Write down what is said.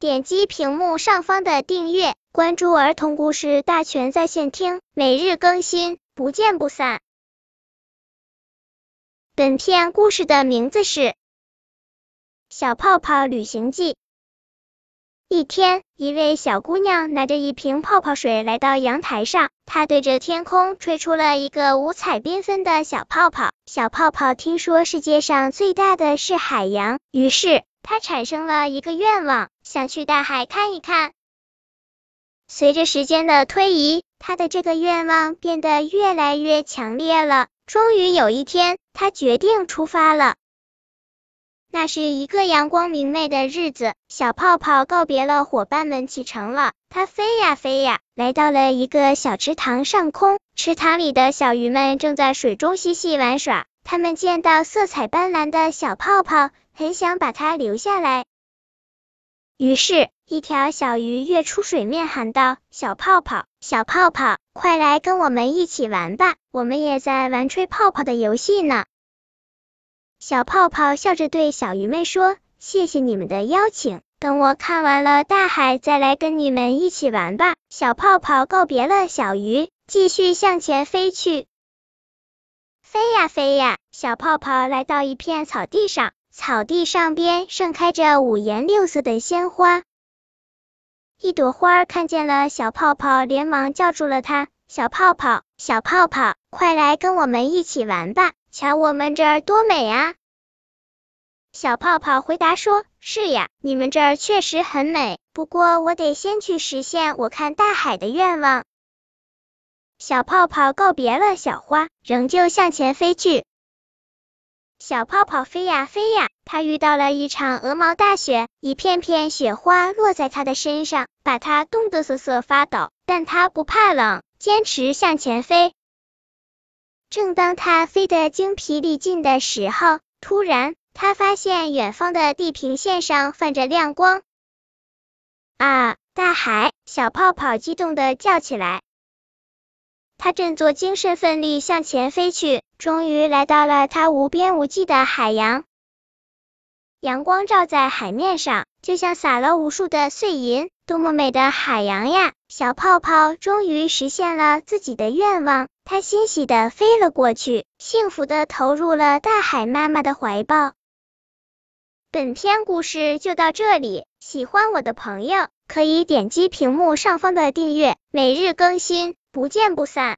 点击屏幕上方的订阅，关注儿童故事大全在线听，每日更新，不见不散。本片故事的名字是《小泡泡旅行记》。一天，一位小姑娘拿着一瓶泡泡水来到阳台上，她对着天空吹出了一个五彩缤纷的小泡泡。小泡泡听说世界上最大的是海洋，于是他产生了一个愿望，想去大海看一看。随着时间的推移，他的这个愿望变得越来越强烈了。终于有一天，他决定出发了。那是一个阳光明媚的日子，小泡泡告别了伙伴们，启程了。它飞呀飞呀，来到了一个小池塘上空。池塘里的小鱼们正在水中嬉戏玩耍。他们见到色彩斑斓的小泡泡，很想把它留下来。于是，一条小鱼跃出水面，喊道：“小泡泡，小泡泡，快来跟我们一起玩吧！我们也在玩吹泡泡的游戏呢。”小泡泡笑着对小鱼们说：“谢谢你们的邀请，等我看完了大海，再来跟你们一起玩吧。”小泡泡告别了小鱼，继续向前飞去。飞呀飞呀，小泡泡来到一片草地上，草地上边盛开着五颜六色的鲜花。一朵花看见了小泡泡，连忙叫住了它：“小泡泡，小泡泡，快来跟我们一起玩吧！”瞧我们这儿多美啊！小泡泡回答说：“是呀，你们这儿确实很美。不过我得先去实现我看大海的愿望。”小泡泡告别了小花，仍旧向前飞去。小泡泡飞呀飞呀，它遇到了一场鹅毛大雪，一片片雪花落在它的身上，把它冻得瑟瑟发抖。但它不怕冷，坚持向前飞。正当它飞得精疲力尽的时候，突然它发现远方的地平线上泛着亮光。啊！大海！小泡泡激动的叫起来。他振作精神，奋力向前飞去，终于来到了他无边无际的海洋。阳光照在海面上，就像洒了无数的碎银。多么美的海洋呀！小泡泡终于实现了自己的愿望。他欣喜的飞了过去，幸福的投入了大海妈妈的怀抱。本篇故事就到这里，喜欢我的朋友可以点击屏幕上方的订阅，每日更新，不见不散。